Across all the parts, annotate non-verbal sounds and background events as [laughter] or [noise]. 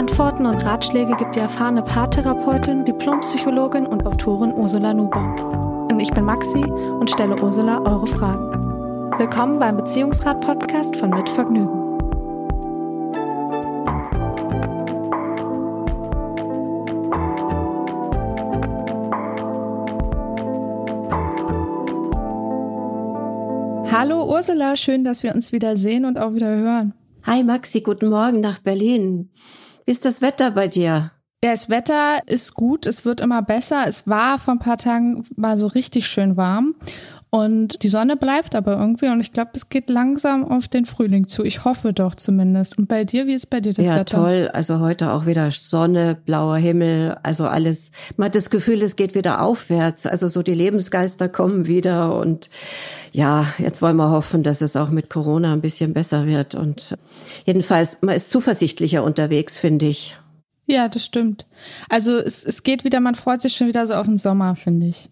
Antworten und Ratschläge gibt die erfahrene Paartherapeutin, Diplompsychologin und Autorin Ursula Nuber. Und ich bin Maxi und stelle Ursula eure Fragen. Willkommen beim Beziehungsrat-Podcast von Mit Vergnügen. Hallo Ursula, schön, dass wir uns wieder sehen und auch wieder hören. Hi Maxi, guten Morgen nach Berlin. Wie ist das Wetter bei dir? Ja, das Wetter ist gut, es wird immer besser. Es war vor ein paar Tagen mal so richtig schön warm und die Sonne bleibt aber irgendwie und ich glaube, es geht langsam auf den Frühling zu. Ich hoffe doch zumindest. Und bei dir, wie ist bei dir das ja, Wetter? Ja, toll. Also heute auch wieder Sonne, blauer Himmel, also alles. Man hat das Gefühl, es geht wieder aufwärts. Also so die Lebensgeister kommen wieder und ja, jetzt wollen wir hoffen, dass es auch mit Corona ein bisschen besser wird und jedenfalls, man ist zuversichtlicher unterwegs, finde ich. Ja, das stimmt. Also es, es geht wieder, man freut sich schon wieder so auf den Sommer, finde ich.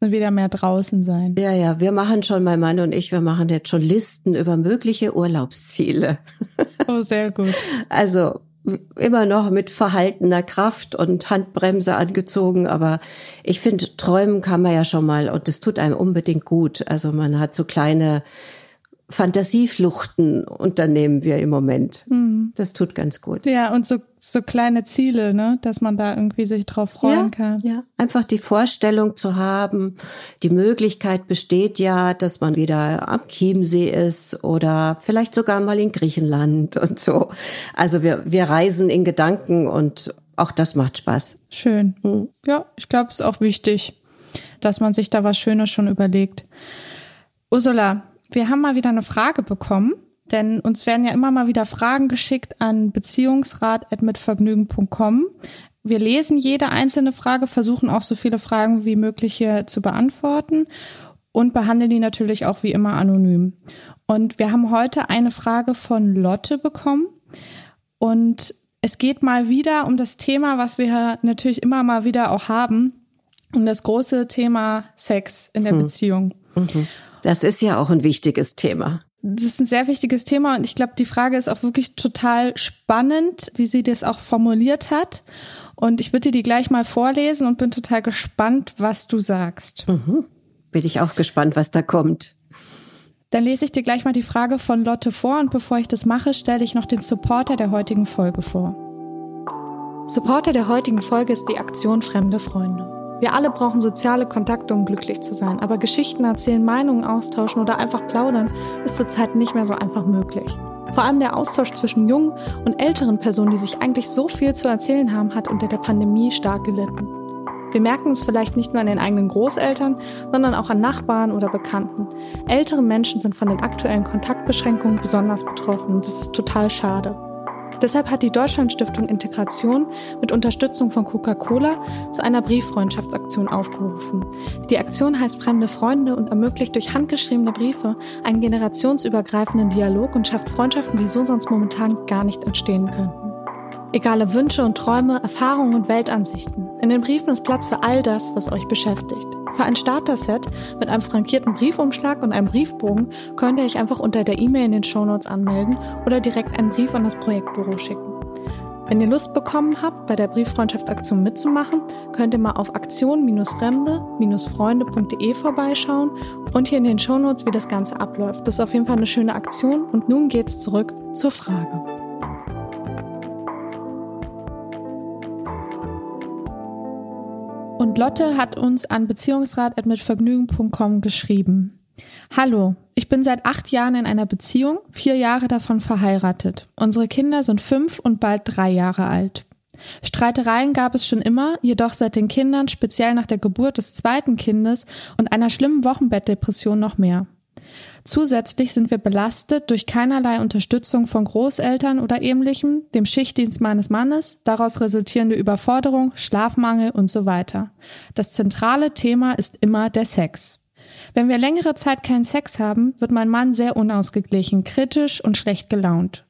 Und wieder mehr draußen sein. Ja, ja, wir machen schon, mein Mann und ich, wir machen jetzt schon Listen über mögliche Urlaubsziele. [laughs] Oh, sehr gut. Also immer noch mit verhaltener Kraft und Handbremse angezogen, aber ich finde, träumen kann man ja schon mal und das tut einem unbedingt gut. Also man hat so kleine Fantasiefluchten unternehmen wir im Moment. Mhm. Das tut ganz gut. Ja, und so, so kleine Ziele, ne, dass man da irgendwie sich drauf freuen ja, kann. Ja, einfach die Vorstellung zu haben, die Möglichkeit besteht ja, dass man wieder am Chiemsee ist oder vielleicht sogar mal in Griechenland [laughs] und so. Also wir, wir reisen in Gedanken und auch das macht Spaß. Schön. Mhm. Ja, ich glaube, es ist auch wichtig, dass man sich da was Schönes schon überlegt. Ursula, wir haben mal wieder eine Frage bekommen, denn uns werden ja immer mal wieder Fragen geschickt an beziehungsrat.mitvergnügen.com. Wir lesen jede einzelne Frage, versuchen auch so viele Fragen wie möglich hier zu beantworten und behandeln die natürlich auch wie immer anonym. Und wir haben heute eine Frage von Lotte bekommen und es geht mal wieder um das Thema, was wir natürlich immer mal wieder auch haben, um das große Thema Sex in der hm. Beziehung. Mhm. Das ist ja auch ein wichtiges Thema. Das ist ein sehr wichtiges Thema und ich glaube, die Frage ist auch wirklich total spannend, wie sie das auch formuliert hat. Und ich würde dir die gleich mal vorlesen und bin total gespannt, was du sagst. Mhm. Bin ich auch gespannt, was da kommt. Dann lese ich dir gleich mal die Frage von Lotte vor und bevor ich das mache, stelle ich noch den Supporter der heutigen Folge vor. Supporter der heutigen Folge ist die Aktion Fremde Freunde. Wir alle brauchen soziale Kontakte, um glücklich zu sein, aber Geschichten erzählen, Meinungen austauschen oder einfach plaudern ist zurzeit nicht mehr so einfach möglich. Vor allem der Austausch zwischen jungen und älteren Personen, die sich eigentlich so viel zu erzählen haben, hat unter der Pandemie stark gelitten. Wir merken es vielleicht nicht nur an den eigenen Großeltern, sondern auch an Nachbarn oder Bekannten. Ältere Menschen sind von den aktuellen Kontaktbeschränkungen besonders betroffen das ist total schade. Deshalb hat die Deutschlandstiftung Integration mit Unterstützung von Coca-Cola zu einer Brieffreundschaftsaktion aufgerufen. Die Aktion heißt Fremde Freunde und ermöglicht durch handgeschriebene Briefe einen generationsübergreifenden Dialog und schafft Freundschaften, die so sonst momentan gar nicht entstehen könnten. Egale Wünsche und Träume, Erfahrungen und Weltansichten. In den Briefen ist Platz für all das, was euch beschäftigt. Für ein Starter-Set mit einem frankierten Briefumschlag und einem Briefbogen könnt ihr euch einfach unter der E-Mail in den Shownotes anmelden oder direkt einen Brief an das Projektbüro schicken. Wenn ihr Lust bekommen habt, bei der Brieffreundschaftsaktion mitzumachen, könnt ihr mal auf aktion-fremde-freunde.de vorbeischauen und hier in den Shownotes, wie das Ganze abläuft. Das ist auf jeden Fall eine schöne Aktion und nun geht's zurück zur Frage. Lotte hat uns an beziehungsrat.mitvergnügen.com geschrieben. Hallo, ich bin seit acht Jahren in einer Beziehung, vier Jahre davon verheiratet. Unsere Kinder sind fünf und bald drei Jahre alt. Streitereien gab es schon immer, jedoch seit den Kindern, speziell nach der Geburt des zweiten Kindes und einer schlimmen Wochenbettdepression noch mehr. Zusätzlich sind wir belastet durch keinerlei Unterstützung von Großeltern oder ähnlichem, dem Schichtdienst meines Mannes, daraus resultierende Überforderung, Schlafmangel und so weiter. Das zentrale Thema ist immer der Sex. Wenn wir längere Zeit keinen Sex haben, wird mein Mann sehr unausgeglichen, kritisch und schlecht gelaunt.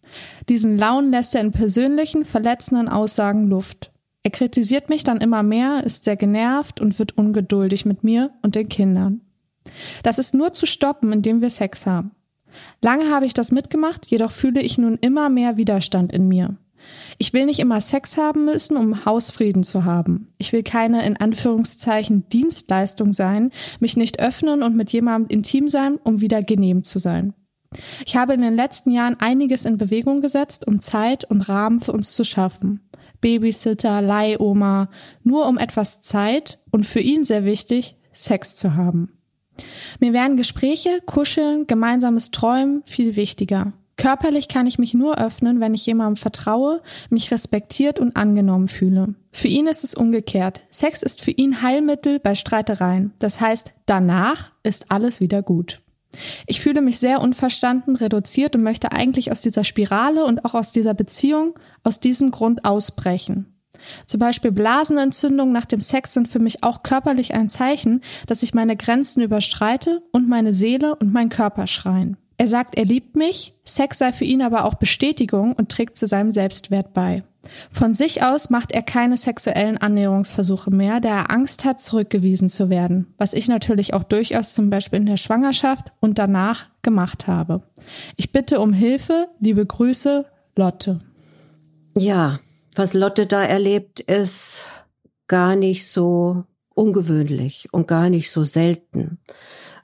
Diesen Laun lässt er in persönlichen, verletzenden Aussagen Luft. Er kritisiert mich dann immer mehr, ist sehr genervt und wird ungeduldig mit mir und den Kindern. Das ist nur zu stoppen, indem wir Sex haben. Lange habe ich das mitgemacht, jedoch fühle ich nun immer mehr Widerstand in mir. Ich will nicht immer Sex haben müssen, um Hausfrieden zu haben. Ich will keine in Anführungszeichen Dienstleistung sein, mich nicht öffnen und mit jemandem intim sein, um wieder genehm zu sein. Ich habe in den letzten Jahren einiges in Bewegung gesetzt, um Zeit und Rahmen für uns zu schaffen. Babysitter, Leihoma, nur um etwas Zeit und für ihn sehr wichtig, Sex zu haben. Mir wären Gespräche, Kuscheln, gemeinsames Träumen viel wichtiger. Körperlich kann ich mich nur öffnen, wenn ich jemandem vertraue, mich respektiert und angenommen fühle. Für ihn ist es umgekehrt. Sex ist für ihn Heilmittel bei Streitereien. Das heißt, danach ist alles wieder gut. Ich fühle mich sehr unverstanden, reduziert und möchte eigentlich aus dieser Spirale und auch aus dieser Beziehung aus diesem Grund ausbrechen. Zum Beispiel Blasenentzündungen nach dem Sex sind für mich auch körperlich ein Zeichen, dass ich meine Grenzen überschreite und meine Seele und mein Körper schreien. Er sagt, er liebt mich, Sex sei für ihn aber auch Bestätigung und trägt zu seinem Selbstwert bei. Von sich aus macht er keine sexuellen Annäherungsversuche mehr, da er Angst hat, zurückgewiesen zu werden, was ich natürlich auch durchaus zum Beispiel in der Schwangerschaft und danach gemacht habe. Ich bitte um Hilfe, liebe Grüße, Lotte. Ja, was Lotte da erlebt, ist gar nicht so ungewöhnlich und gar nicht so selten.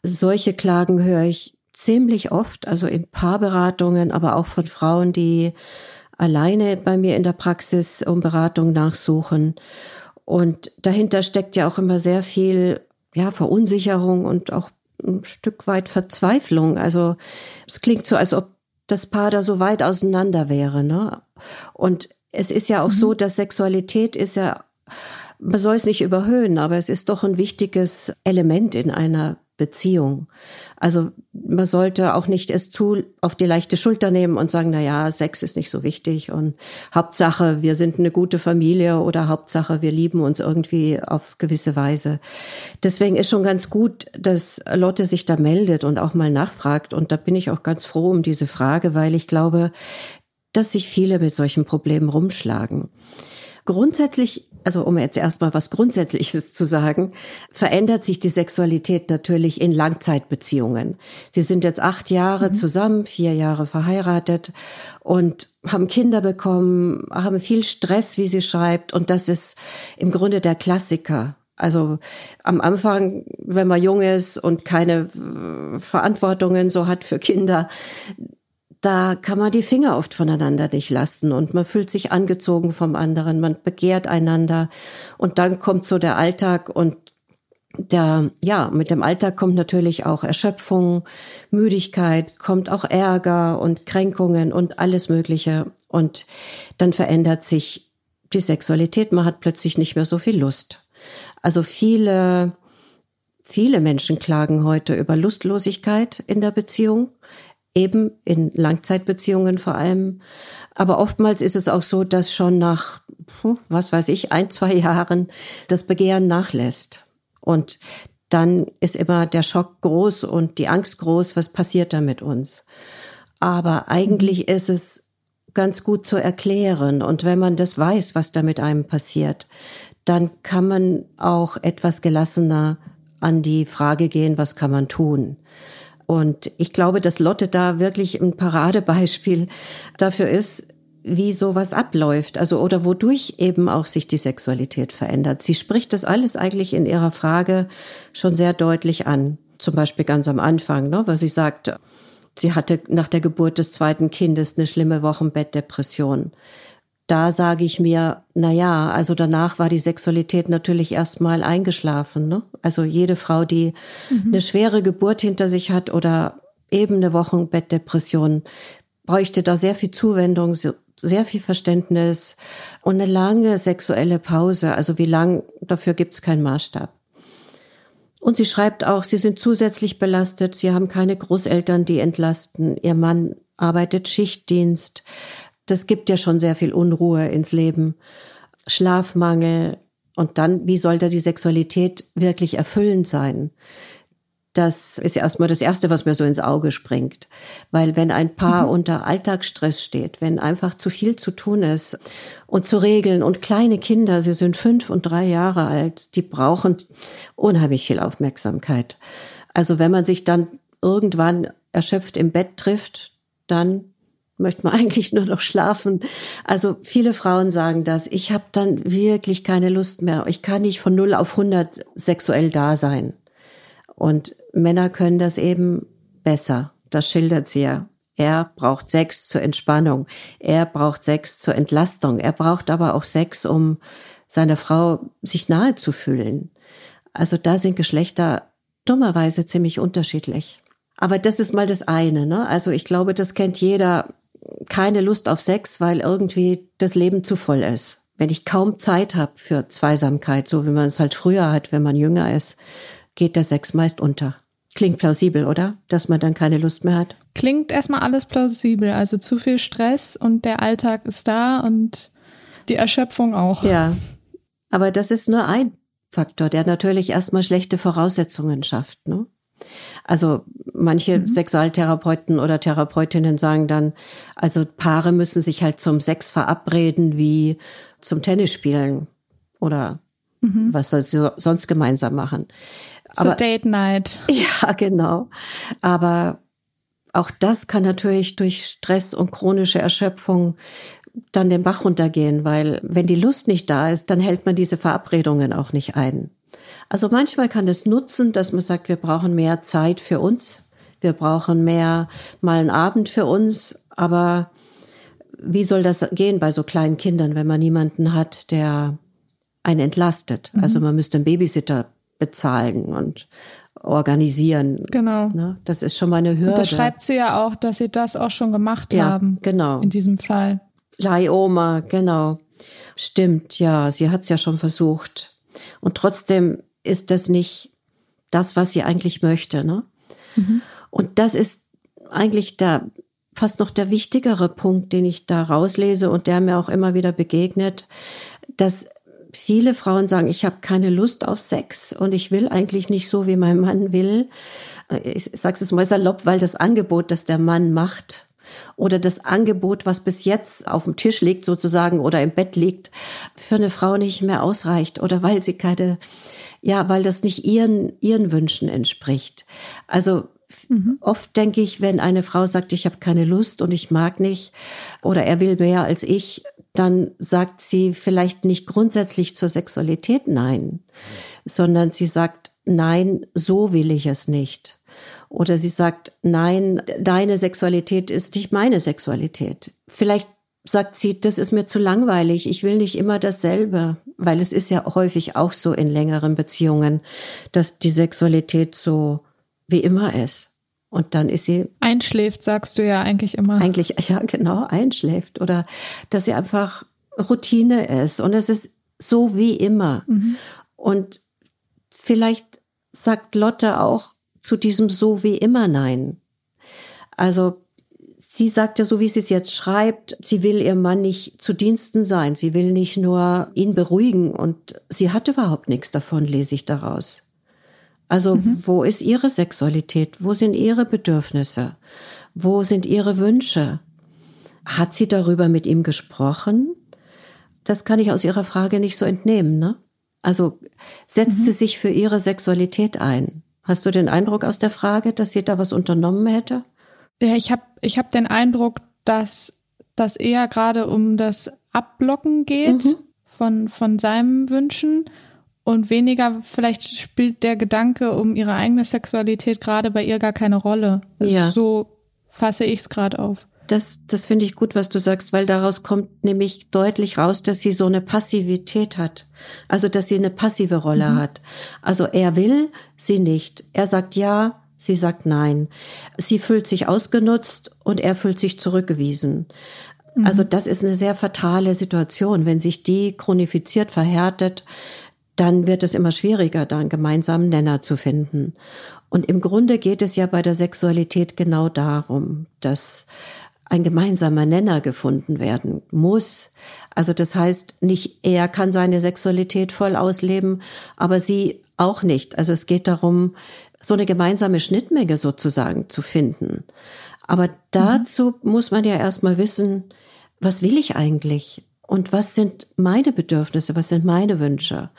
Solche Klagen höre ich ziemlich oft, also in Paarberatungen, aber auch von Frauen, die alleine bei mir in der Praxis um Beratung nachsuchen. Und dahinter steckt ja auch immer sehr viel, ja, Verunsicherung und auch ein Stück weit Verzweiflung. Also es klingt so, als ob das Paar da so weit auseinander wäre, ne? Und es ist ja auch mhm. so, dass Sexualität ist ja, man soll es nicht überhöhen, aber es ist doch ein wichtiges Element in einer Beziehung. Also man sollte auch nicht es zu auf die leichte Schulter nehmen und sagen, na ja, Sex ist nicht so wichtig und Hauptsache, wir sind eine gute Familie oder Hauptsache, wir lieben uns irgendwie auf gewisse Weise. Deswegen ist schon ganz gut, dass Lotte sich da meldet und auch mal nachfragt und da bin ich auch ganz froh um diese Frage, weil ich glaube, dass sich viele mit solchen Problemen rumschlagen. Grundsätzlich, also um jetzt erstmal was Grundsätzliches zu sagen, verändert sich die Sexualität natürlich in Langzeitbeziehungen. Sie sind jetzt acht Jahre mhm. zusammen, vier Jahre verheiratet und haben Kinder bekommen, haben viel Stress, wie sie schreibt. Und das ist im Grunde der Klassiker also am Anfang, wenn man jung ist und keine Verantwortungen so hat für Kinder, da kann man die Finger oft voneinander nicht lassen und man fühlt sich angezogen vom anderen, man begehrt einander und dann kommt so der Alltag und der, ja, mit dem Alltag kommt natürlich auch Erschöpfung, Müdigkeit, kommt auch Ärger und Kränkungen und alles Mögliche. Und dann verändert sich die Sexualität. Man hat plötzlich nicht mehr so viel Lust. Also viele, viele Menschen klagen heute über Lustlosigkeit in der Beziehung eben in Langzeitbeziehungen vor allem. Aber oftmals ist es auch so, dass schon nach, was weiß ich, ein, zwei [laughs] Jahren das Begehren nachlässt. Und dann ist immer der Schock groß und die Angst groß, was passiert da mit uns. Aber eigentlich mhm. ist es ganz gut zu erklären. Und wenn man das weiß, was da mit einem passiert, dann kann man auch etwas gelassener an die Frage gehen, was kann man tun. Und ich glaube, dass Lotte da wirklich ein Paradebeispiel dafür ist, wie sowas abläuft, also oder wodurch eben auch sich die Sexualität verändert. Sie spricht das alles eigentlich in ihrer Frage schon sehr deutlich an. Zum Beispiel ganz am Anfang, ne, weil sie sagt, sie hatte nach der Geburt des zweiten Kindes eine schlimme Wochenbettdepression da sage ich mir, na ja, also danach war die Sexualität natürlich erstmal eingeschlafen. Ne? Also jede Frau, die mhm. eine schwere Geburt hinter sich hat oder eben eine Wochenbettdepression, bräuchte da sehr viel Zuwendung, sehr viel Verständnis und eine lange sexuelle Pause. Also wie lang, dafür gibt es keinen Maßstab. Und sie schreibt auch, sie sind zusätzlich belastet, sie haben keine Großeltern, die entlasten, ihr Mann arbeitet Schichtdienst. Das gibt ja schon sehr viel Unruhe ins Leben. Schlafmangel. Und dann, wie soll da die Sexualität wirklich erfüllend sein? Das ist erstmal das Erste, was mir so ins Auge springt. Weil wenn ein Paar mhm. unter Alltagsstress steht, wenn einfach zu viel zu tun ist und zu regeln und kleine Kinder, sie sind fünf und drei Jahre alt, die brauchen unheimlich viel Aufmerksamkeit. Also wenn man sich dann irgendwann erschöpft im Bett trifft, dann möchte man [laughs] eigentlich nur noch schlafen. Also viele Frauen sagen das. Ich habe dann wirklich keine Lust mehr. Ich kann nicht von 0 auf 100 sexuell da sein. Und Männer können das eben besser. Das schildert sie ja. Er braucht Sex zur Entspannung. Er braucht Sex zur Entlastung. Er braucht aber auch Sex, um seiner Frau sich nahe zu fühlen. Also da sind Geschlechter dummerweise ziemlich unterschiedlich. Aber das ist mal das eine. Ne? Also ich glaube, das kennt jeder. Keine Lust auf Sex, weil irgendwie das Leben zu voll ist. Wenn ich kaum Zeit habe für Zweisamkeit, so wie man es halt früher hat, wenn man jünger ist, geht der Sex meist unter. Klingt plausibel, oder? Dass man dann keine Lust mehr hat. Klingt erstmal alles plausibel. Also zu viel Stress und der Alltag ist da und die Erschöpfung auch. Ja. Aber das ist nur ein Faktor, der natürlich erstmal schlechte Voraussetzungen schafft. Ne? Also manche mhm. Sexualtherapeuten oder Therapeutinnen sagen dann, also Paare müssen sich halt zum Sex verabreden wie zum Tennisspielen oder mhm. was soll sie sonst gemeinsam machen. Aber, Date Night. [laughs] Ja, genau. Aber auch das kann natürlich durch Stress und chronische Erschöpfung dann den Bach runtergehen, weil wenn die Lust nicht da ist, dann hält man diese Verabredungen auch nicht ein. Also manchmal kann es nutzen, dass man sagt, wir brauchen mehr Zeit für uns, wir brauchen mehr mal einen Abend für uns, aber wie soll das gehen bei so kleinen Kindern, wenn man niemanden hat, der einen entlastet? Mhm. Also man müsste einen Babysitter bezahlen und organisieren. Genau. Ne? Das ist schon mal eine Hürde. Und das schreibt sie ja auch, dass sie das auch schon gemacht ja, haben. Genau. In diesem Fall. Leihoma, genau. Stimmt, ja, sie hat es ja schon versucht. Und trotzdem ist das nicht das, was sie eigentlich möchte. Ne? Mhm. Und das ist eigentlich der fast noch der wichtigere Punkt, den ich da rauslese und der mir auch immer wieder begegnet, dass viele Frauen sagen, ich habe keine Lust auf Sex und ich will eigentlich nicht so, wie mein Mann will. Ich sage es mal salopp, weil das Angebot, das der Mann macht, oder das Angebot, was bis jetzt auf dem Tisch liegt sozusagen oder im Bett liegt, für eine Frau nicht mehr ausreicht oder weil sie keine, ja, weil das nicht ihren, ihren Wünschen entspricht. Also Mhm. Oft denke ich, wenn eine Frau sagt, ich habe keine Lust und ich mag nicht oder er will mehr als ich, dann sagt sie vielleicht nicht grundsätzlich zur Sexualität Nein, sondern sie sagt Nein, so will ich es nicht. Oder sie sagt Nein, deine Sexualität ist nicht meine Sexualität. Vielleicht sagt sie, das ist mir zu langweilig, ich will nicht immer dasselbe, weil es ist ja häufig auch so in längeren Beziehungen, dass die Sexualität so wie immer ist. Und dann ist sie. Einschläft, sagst du ja eigentlich immer. Eigentlich, ja, genau, einschläft. Oder dass sie einfach Routine ist. Und es ist so wie immer. Mhm. Und vielleicht sagt Lotte auch zu diesem so wie immer Nein. Also sie sagt ja so, wie sie es jetzt schreibt, sie will ihrem Mann nicht zu Diensten sein. Sie will nicht nur ihn beruhigen. Und sie hat überhaupt nichts davon, lese ich daraus. Also mhm. wo ist ihre Sexualität? Wo sind ihre Bedürfnisse? Wo sind ihre Wünsche? Hat sie darüber mit ihm gesprochen? Das kann ich aus ihrer Frage nicht so entnehmen, ne? Also setzt mhm. sie sich für ihre Sexualität ein? Hast du den Eindruck aus der Frage, dass sie da was unternommen hätte? Ja, ich habe ich hab den Eindruck, dass das eher gerade um das Abblocken geht mhm. von, von seinen Wünschen und weniger vielleicht spielt der Gedanke um ihre eigene Sexualität gerade bei ihr gar keine Rolle. Ja. So fasse ich es gerade auf. Das, das finde ich gut, was du sagst, weil daraus kommt nämlich deutlich raus, dass sie so eine Passivität hat. Also, dass sie eine passive Rolle mhm. hat. Also, er will, sie nicht. Er sagt ja, sie sagt nein. Sie fühlt sich ausgenutzt und er fühlt sich zurückgewiesen. Mhm. Also, das ist eine sehr fatale Situation, wenn sich die chronifiziert, verhärtet dann wird es immer schwieriger, da einen gemeinsamen Nenner zu finden. Und im Grunde geht es ja bei der Sexualität genau darum, dass ein gemeinsamer Nenner gefunden werden muss. Also das heißt, nicht er kann seine Sexualität voll ausleben, aber sie auch nicht. Also es geht darum, so eine gemeinsame Schnittmenge sozusagen zu finden. Aber dazu mhm. muss man ja erstmal wissen, was will ich eigentlich? Und was sind meine Bedürfnisse? Was sind meine Wünsche?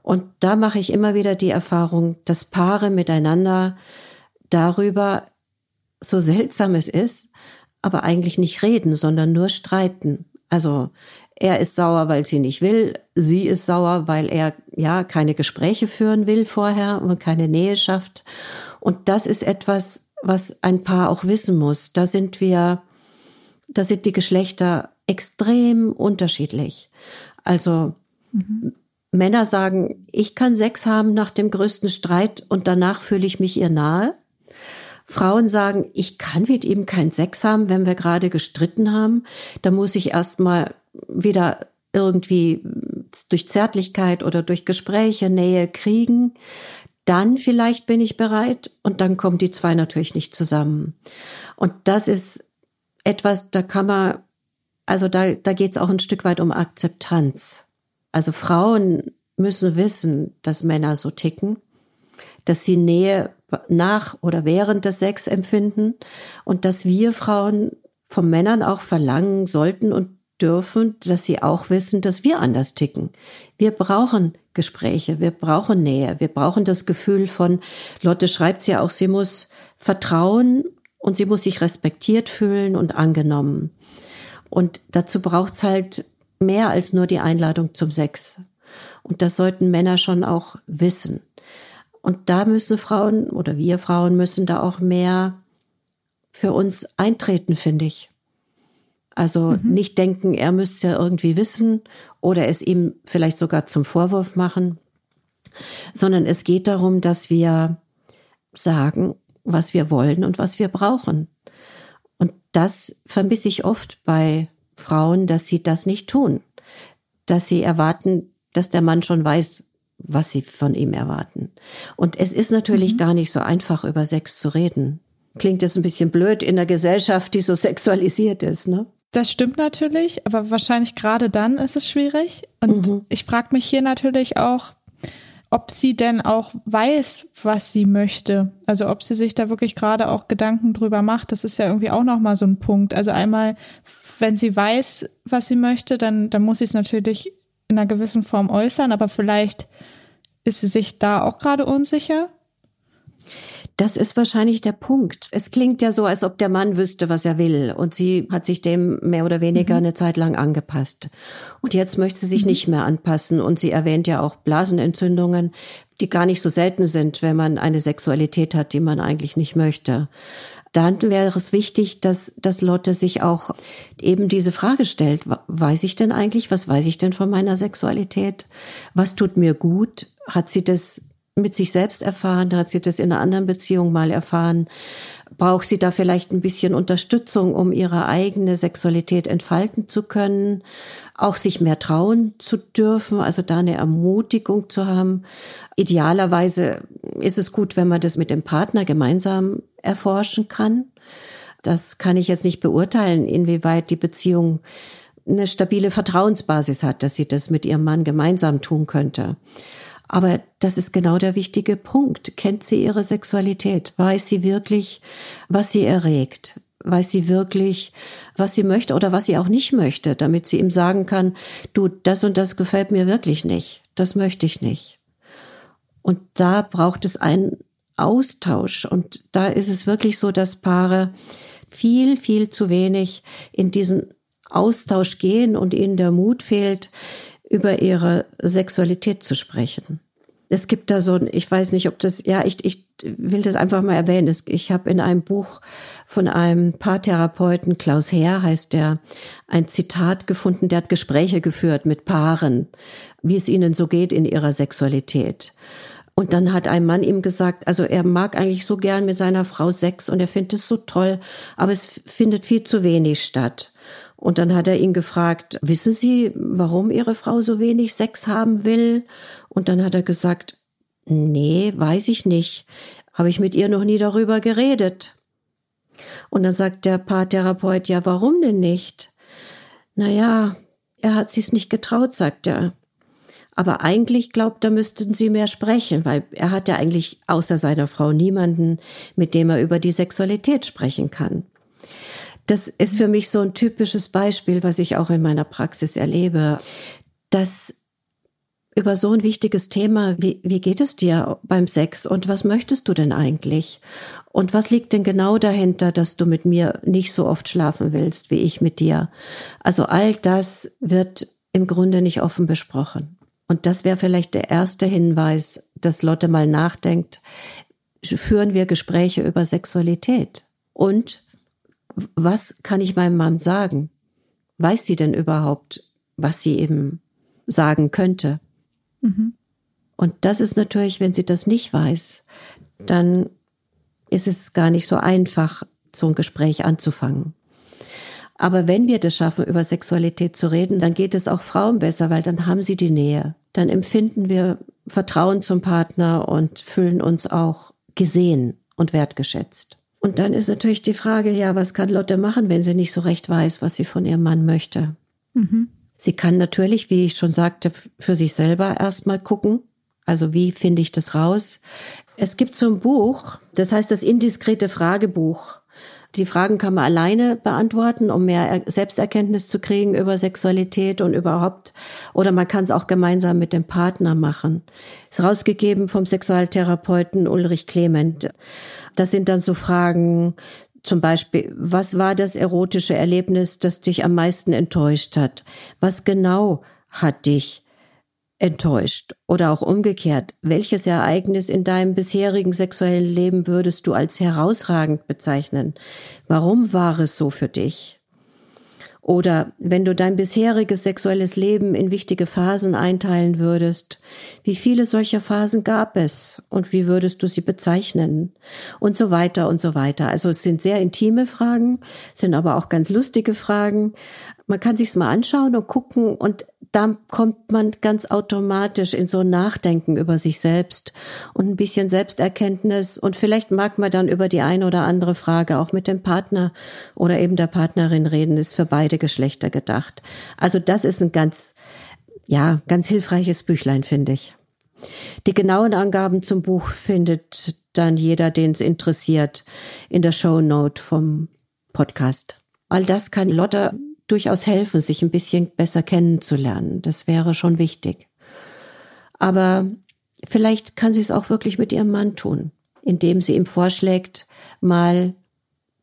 Und da mache ich immer wieder die Erfahrung, dass Paare miteinander darüber, so seltsam es ist, aber eigentlich nicht reden, sondern nur streiten. Also er ist sauer, weil sie nicht will, sie ist sauer, weil er ja keine Gespräche führen will vorher und keine Nähe schafft. Und das ist etwas, was ein Paar auch wissen muss. Da sind wir, da sind die Geschlechter extrem unterschiedlich. Also mhm. Männer sagen, ich kann Sex haben nach dem größten Streit und danach fühle ich mich ihr nahe. Frauen sagen, ich kann mit ihm keinen Sex haben, wenn wir gerade gestritten haben. Da muss ich erstmal wieder irgendwie durch Zärtlichkeit oder durch Gespräche Nähe kriegen. Dann vielleicht bin ich bereit und dann kommen die zwei natürlich nicht zusammen. Und das ist etwas, da kann man, also da, da geht es auch ein Stück weit um Akzeptanz. Also Frauen müssen wissen, dass Männer so ticken, dass sie Nähe nach oder während des Sex empfinden und dass wir Frauen von Männern auch verlangen sollten und dürfen, dass sie auch wissen, dass wir anders ticken. Wir brauchen Gespräche, wir brauchen Nähe, wir brauchen das Gefühl von, Lotte schreibt ja auch, sie muss vertrauen und sie muss sich respektiert fühlen und angenommen. Und dazu braucht's halt mehr als nur die Einladung zum Sex. Und das sollten Männer schon auch wissen. Und da müssen Frauen oder wir Frauen müssen da auch mehr für uns eintreten, finde ich. Also mhm. nicht denken, er müsste ja irgendwie wissen oder es ihm vielleicht sogar zum Vorwurf machen, sondern es geht darum, dass wir sagen, was wir wollen und was wir brauchen. Und das vermisse ich oft bei Frauen, dass sie das nicht tun, dass sie erwarten, dass der Mann schon weiß, was sie von ihm erwarten. Und es ist natürlich mhm. gar nicht so einfach, über Sex zu reden. Klingt jetzt ein bisschen blöd in einer Gesellschaft, die so [laughs] sexualisiert ist, ne? Das stimmt natürlich, aber wahrscheinlich gerade dann ist es schwierig. Und mhm. ich frage mich hier natürlich auch, ob sie denn auch weiß, was sie möchte. Also ob sie sich da wirklich gerade auch Gedanken drüber macht. Das ist ja irgendwie auch nochmal so ein Punkt. Also einmal, wenn sie weiß, was sie möchte, dann, dann muss sie es natürlich in einer gewissen Form äußern, aber vielleicht ist sie sich da auch gerade unsicher. Das ist wahrscheinlich der Punkt. Es klingt ja so, als ob der Mann wüsste, was er will. Und sie hat sich dem mehr oder weniger mhm. eine Zeit lang angepasst. Und jetzt möchte sie sich mhm. nicht mehr anpassen. Und sie erwähnt ja auch Blasenentzündungen, die gar nicht so selten sind, wenn man eine Sexualität hat, die man eigentlich nicht möchte dann wäre es wichtig, dass, dass Lotte sich auch eben diese Frage stellt, weiß ich denn eigentlich, was weiß ich denn von meiner Sexualität? Was tut mir gut? Hat sie das mit sich selbst erfahren? Hat sie das in einer anderen Beziehung mal erfahren? Braucht sie da vielleicht ein bisschen Unterstützung, um ihre eigene Sexualität entfalten zu können? Auch sich mehr trauen zu dürfen, also da eine Ermutigung zu haben. Idealerweise ist es gut, wenn man das mit dem Partner gemeinsam erforschen kann. Das kann ich jetzt nicht beurteilen, inwieweit die Beziehung eine stabile Vertrauensbasis hat, dass sie das mit ihrem Mann gemeinsam tun könnte. Aber das ist genau der wichtige Punkt. Kennt sie ihre Sexualität? Weiß sie wirklich, was sie erregt? Weiß sie wirklich, was sie möchte oder was sie auch nicht möchte, damit sie ihm sagen kann, du, das und das gefällt mir wirklich nicht. Das möchte ich nicht. Und da braucht es einen Austausch. Und da ist es wirklich so, dass Paare viel, viel zu wenig in diesen Austausch gehen und ihnen der Mut fehlt, über ihre Sexualität zu sprechen. Es gibt da so ein, ich weiß nicht, ob das, ja, ich, ich will das einfach mal erwähnen. Ich habe in einem Buch von einem Paartherapeuten, Klaus Herr heißt der, ein Zitat gefunden, der hat Gespräche geführt mit Paaren, wie es ihnen so geht in ihrer Sexualität. Und dann hat ein Mann ihm gesagt, also er mag eigentlich so gern mit seiner Frau Sex und er findet es so toll, aber es findet viel zu wenig statt. Und dann hat er ihn gefragt, wissen Sie, warum Ihre Frau so wenig Sex haben will? Und dann hat er gesagt, nee, weiß ich nicht. Habe ich mit ihr noch nie darüber geredet. Und dann sagt der Paartherapeut, ja, warum denn nicht? Naja, er hat sich's nicht getraut, sagt er. Aber eigentlich glaubt, da müssten sie mehr sprechen, weil er hat ja eigentlich außer seiner Frau niemanden, mit dem er über die Sexualität sprechen kann. Das ist für mich so ein typisches Beispiel, was ich auch in meiner Praxis erlebe, dass über so ein wichtiges Thema, wie, wie geht es dir beim Sex und was möchtest du denn eigentlich? Und was liegt denn genau dahinter, dass du mit mir nicht so oft schlafen willst, wie ich mit dir? Also all das wird im Grunde nicht offen besprochen. Und das wäre vielleicht der erste Hinweis, dass Lotte mal nachdenkt, führen wir Gespräche über Sexualität? Und was kann ich meinem Mann sagen? Weiß sie denn überhaupt, was sie eben sagen könnte? Mhm. Und das ist natürlich, wenn sie das nicht weiß, dann ist es gar nicht so einfach, so ein Gespräch anzufangen. Aber wenn wir das schaffen, über Sexualität zu reden, dann geht es auch Frauen besser, weil dann haben sie die Nähe. Dann empfinden wir Vertrauen zum Partner und fühlen uns auch gesehen und wertgeschätzt. Und dann ist natürlich die Frage, ja, was kann Lotte machen, wenn sie nicht so recht weiß, was sie von ihrem Mann möchte? Mhm. Sie kann natürlich, wie ich schon sagte, für sich selber erstmal gucken. Also wie finde ich das raus? Es gibt so ein Buch, das heißt das indiskrete Fragebuch. Die Fragen kann man alleine beantworten, um mehr Selbsterkenntnis zu kriegen über Sexualität und überhaupt. Oder man kann es auch gemeinsam mit dem Partner machen. Ist rausgegeben vom Sexualtherapeuten Ulrich Clement. Das sind dann so Fragen zum Beispiel, was war das erotische Erlebnis, das dich am meisten enttäuscht hat? Was genau hat dich enttäuscht? Oder auch umgekehrt, welches Ereignis in deinem bisherigen sexuellen Leben würdest du als herausragend bezeichnen? Warum war es so für dich? Oder wenn du dein bisheriges sexuelles Leben in wichtige Phasen einteilen würdest, wie viele solcher Phasen gab es und wie würdest du sie bezeichnen? Und so weiter und so weiter. Also es sind sehr intime Fragen, sind aber auch ganz lustige Fragen. Man kann sich's mal anschauen und gucken und da kommt man ganz automatisch in so ein Nachdenken über sich selbst und ein bisschen Selbsterkenntnis und vielleicht mag man dann über die eine oder andere Frage auch mit dem Partner oder eben der Partnerin reden, ist für beide Geschlechter gedacht. Also das ist ein ganz, ja, ganz hilfreiches Büchlein, finde ich. Die genauen Angaben zum Buch findet dann jeder, den es interessiert, in der Show Note vom Podcast. All das kann Lotte durchaus helfen, sich ein bisschen besser kennenzulernen. Das wäre schon wichtig. Aber vielleicht kann sie es auch wirklich mit ihrem Mann tun, indem sie ihm vorschlägt, mal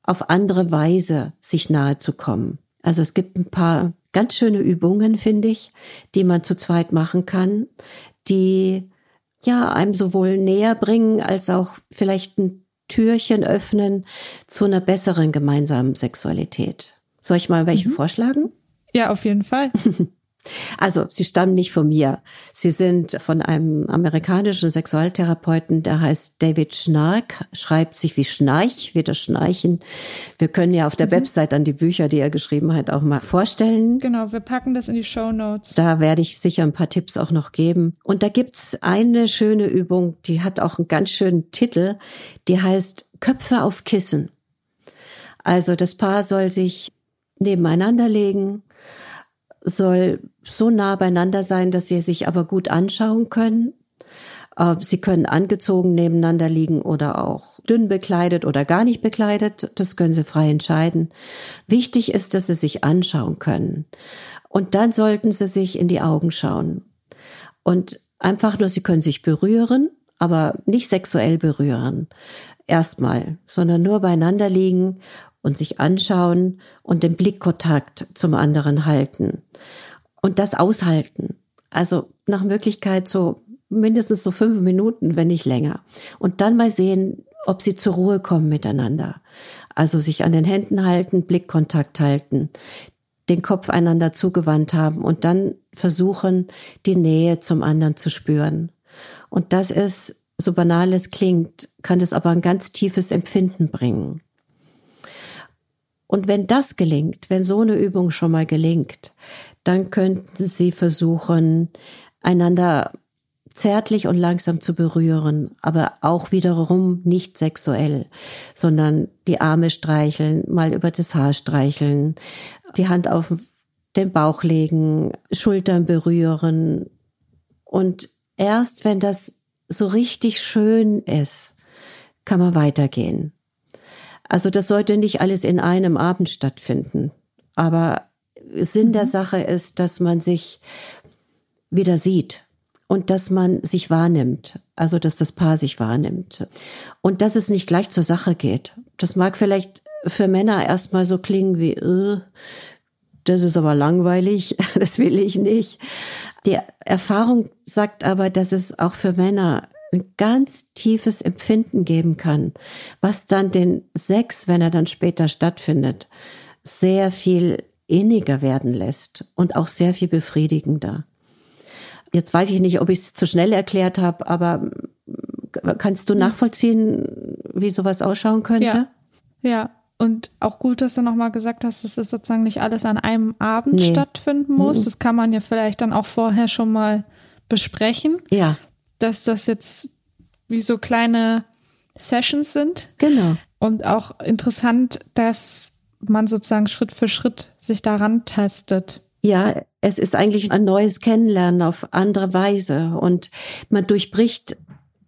auf andere Weise sich nahe zu kommen. Also es gibt ein paar ganz schöne Übungen, finde ich, die man zu zweit machen kann, die ja einem sowohl näher bringen als auch vielleicht ein Türchen öffnen zu einer besseren gemeinsamen Sexualität. Soll ich mal welche mhm. vorschlagen? Ja, auf jeden Fall. [laughs] Also, sie stammen nicht von mir. Sie sind von einem amerikanischen Sexualtherapeuten, der heißt David Schnark, schreibt sich wie Schnarch, wie das Schnarchen. Wir können ja auf der mhm. Website dann die Bücher, die er geschrieben hat, auch mal vorstellen. Genau, wir packen das in die Show Notes. Da werde ich sicher ein paar Tipps auch noch geben. Und da gibt's eine schöne Übung, die hat auch einen ganz schönen Titel, die heißt Köpfe auf Kissen. Also das Paar soll sich nebeneinander legen, soll so nah beieinander sein, dass sie sich aber gut anschauen können. Äh, sie können angezogen nebeneinander liegen oder auch dünn bekleidet oder gar nicht bekleidet. Das können Sie frei entscheiden. Wichtig ist, dass Sie sich anschauen können. Und dann sollten Sie sich in die Augen schauen. Und einfach nur, Sie können sich berühren, aber nicht sexuell berühren. Erstmal, sondern nur beieinander liegen und sich anschauen und den Blickkontakt zum anderen halten und das aushalten. Also nach Möglichkeit so mindestens so fünf Minuten, wenn nicht länger. Und dann mal sehen, ob sie zur Ruhe kommen miteinander. Also sich an den Händen halten, Blickkontakt halten, den Kopf einander zugewandt haben und dann versuchen, die Nähe zum anderen zu spüren. Und das ist, so banal es klingt, kann es aber ein ganz tiefes Empfinden bringen. Und wenn das gelingt, wenn so eine Übung schon mal gelingt, dann könnten Sie versuchen, einander zärtlich und langsam zu berühren, aber auch wiederum nicht sexuell, sondern die Arme streicheln, mal über das Haar streicheln, die Hand auf den Bauch legen, Schultern berühren. Und erst wenn das so richtig schön ist, kann man weitergehen. Also das sollte nicht alles in einem Abend stattfinden. Aber Sinn der mhm. Sache ist, dass man sich wieder sieht und dass man sich wahrnimmt, also dass das Paar sich wahrnimmt und dass es nicht gleich zur Sache geht. Das mag vielleicht für Männer erstmal so klingen wie, äh, das ist aber langweilig, [laughs] das will ich nicht. Die Erfahrung sagt aber, dass es auch für Männer ein ganz tiefes Empfinden geben kann, was dann den Sex, wenn er dann später stattfindet, sehr viel inniger werden lässt und auch sehr viel befriedigender. Jetzt weiß ich nicht, ob ich es zu schnell erklärt habe, aber kannst du nachvollziehen, wie sowas ausschauen könnte? Ja. ja. Und auch gut, dass du nochmal gesagt hast, dass es sozusagen nicht alles an einem Abend nee. stattfinden muss. Mhm. Das kann man ja vielleicht dann auch vorher schon mal besprechen. Ja. Dass das jetzt wie so kleine Sessions sind. Genau. Und auch interessant, dass man sozusagen Schritt für Schritt sich daran tastet. Ja, es ist eigentlich ein neues Kennenlernen auf andere Weise und man durchbricht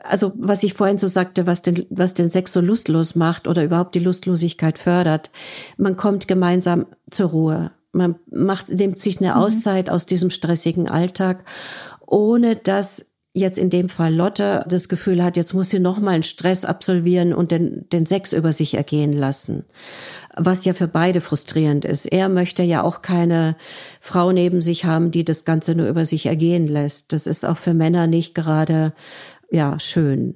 also was ich vorhin so sagte, was den, was den Sex so lustlos macht oder überhaupt die Lustlosigkeit fördert, man kommt gemeinsam zur Ruhe. Man macht, nimmt sich eine mhm. Auszeit aus diesem stressigen Alltag, ohne dass jetzt in dem Fall Lotte das Gefühl hat, jetzt muss sie noch mal einen Stress absolvieren und den, den Sex über sich ergehen lassen was ja für beide frustrierend ist. Er möchte ja auch keine Frau neben sich haben, die das Ganze nur über sich ergehen lässt. Das ist auch für Männer nicht gerade, ja, schön.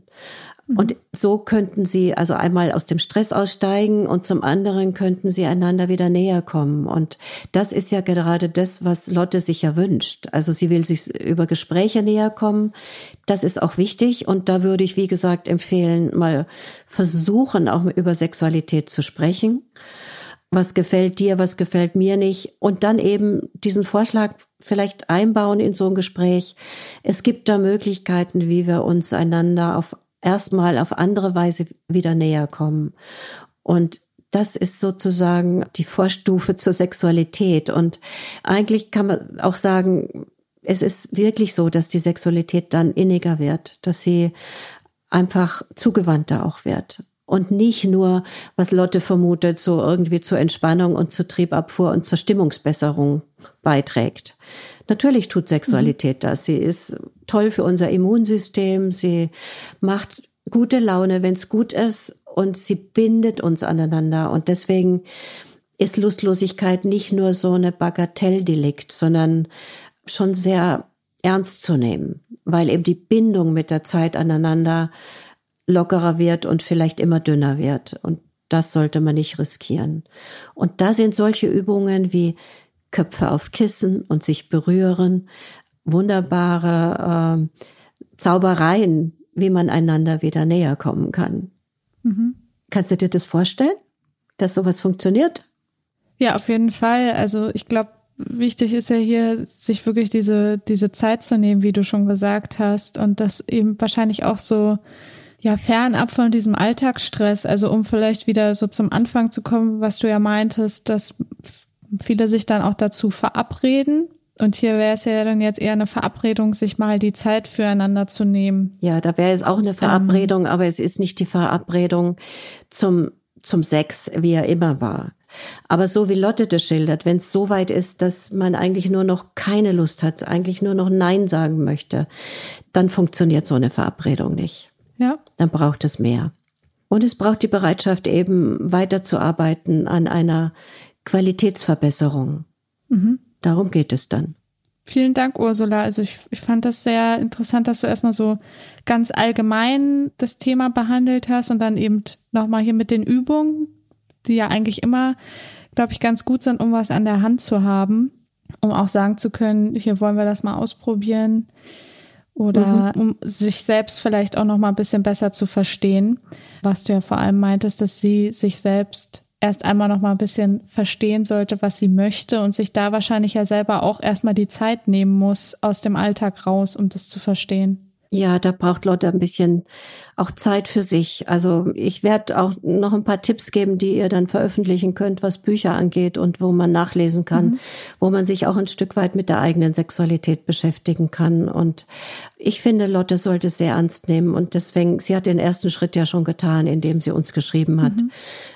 Mhm. Und so könnten sie also einmal aus dem Stress aussteigen und zum anderen könnten sie einander wieder näher kommen. Und das ist ja gerade das, was Lotte sich ja wünscht. Also sie will sich über Gespräche näher kommen. Das ist auch wichtig. Und da würde ich, wie gesagt, empfehlen, mal versuchen, auch über Sexualität zu sprechen. Was gefällt dir, was gefällt mir nicht? Und dann eben diesen Vorschlag vielleicht einbauen in so ein Gespräch. Es gibt da Möglichkeiten, wie wir uns einander auf erstmal auf andere Weise wieder näher kommen. Und das ist sozusagen die Vorstufe zur Sexualität. Und eigentlich kann man auch sagen, es ist wirklich so, dass die Sexualität dann inniger wird, dass sie einfach zugewandter auch wird. Und nicht nur, was Lotte vermutet, so irgendwie zur Entspannung und zur Triebabfuhr und zur Stimmungsbesserung beiträgt. Natürlich tut Sexualität mhm. das. Sie ist toll für unser Immunsystem. Sie macht gute Laune, wenn es gut ist und sie bindet uns aneinander. Und deswegen ist Lustlosigkeit nicht nur so eine Bagatelldelikt, sondern schon sehr ernst zu nehmen, weil eben die Bindung mit der Zeit aneinander lockerer wird und vielleicht immer dünner wird. Und das sollte man nicht riskieren. Und da sind solche Übungen wie Köpfe auf Kissen und sich berühren, wunderbare äh, Zaubereien, wie man einander wieder näher kommen kann. Mhm. Kannst du dir das vorstellen, dass sowas funktioniert? Ja, auf jeden Fall. Also ich glaube, wichtig ist ja hier, sich wirklich diese, diese Zeit zu nehmen, wie du schon gesagt hast, und das eben wahrscheinlich auch so, ja, fernab von diesem Alltagsstress, also um vielleicht wieder so zum Anfang zu kommen, was du ja meintest, dass viele sich dann auch dazu verabreden. Und hier wäre es ja dann jetzt eher eine Verabredung, sich mal die Zeit füreinander zu nehmen. Ja, da wäre es auch eine Verabredung, ähm, aber es ist nicht die Verabredung zum, zum Sex, wie er immer war. Aber so wie Lotte das schildert, wenn es so weit ist, dass man eigentlich nur noch keine Lust hat, eigentlich nur noch Nein sagen möchte, dann funktioniert so eine Verabredung nicht. Ja. Dann braucht es mehr. Und es braucht die Bereitschaft, eben weiterzuarbeiten an einer Qualitätsverbesserung. Mhm. Darum geht es dann. Vielen Dank, Ursula. Also ich, ich fand das sehr interessant, dass du erstmal so ganz allgemein das Thema behandelt hast und dann eben nochmal hier mit den Übungen, die ja eigentlich immer, glaube ich, ganz gut sind, um was an der Hand zu haben, um auch sagen zu können, hier wollen wir das mal ausprobieren oder mhm. um sich selbst vielleicht auch nochmal ein bisschen besser zu verstehen, was du ja vor allem meintest, dass sie sich selbst erst einmal noch mal ein bisschen verstehen sollte, was sie möchte und sich da wahrscheinlich ja selber auch erstmal die Zeit nehmen muss aus dem Alltag raus, um das zu verstehen. Ja, da braucht Lotte ein bisschen auch Zeit für sich. Also ich werde auch noch ein paar Tipps geben, die ihr dann veröffentlichen könnt, was Bücher angeht und wo man nachlesen kann, mhm. wo man sich auch ein Stück weit mit der eigenen Sexualität beschäftigen kann. Und ich finde, Lotte sollte es sehr ernst nehmen und deswegen, sie hat den ersten Schritt ja schon getan, indem sie uns geschrieben hat. Mhm.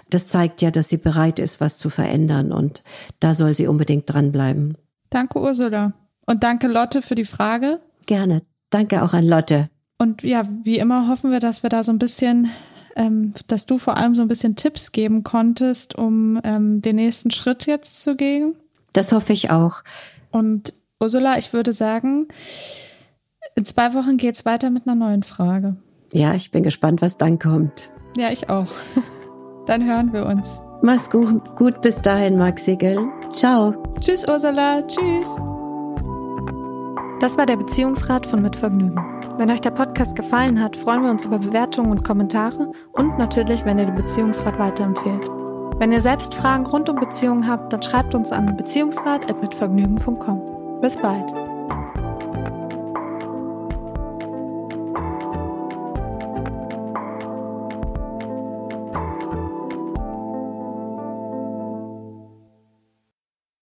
Das zeigt ja, dass sie bereit ist, was zu verändern und da soll sie unbedingt dranbleiben. Danke, Ursula. Und danke, Lotte, für die Frage. Gerne. Danke auch an Lotte. Und ja, wie immer hoffen wir, dass wir da so ein bisschen, ähm, dass du vor allem so ein bisschen Tipps geben konntest, um ähm, den nächsten Schritt jetzt zu gehen. Das hoffe ich auch. Und Ursula, ich würde sagen, in zwei Wochen geht's weiter mit einer neuen Frage. Ja, ich bin gespannt, was dann kommt. Ja, ich auch. [laughs] Dann hören wir uns. Mach's gut, gut bis dahin, Maxi, gell? Ciao. Tschüss, Ursula. Tschüss. Das war der Beziehungsrat von Mitvergnügen. Wenn euch der Podcast gefallen hat, freuen wir uns über Bewertungen und Kommentare und natürlich, wenn ihr den Beziehungsrat weiterempfehlt. Wenn ihr selbst Fragen rund um Beziehungen habt, dann schreibt uns an beziehungsrat.mitvergnügen.com. Bis bald.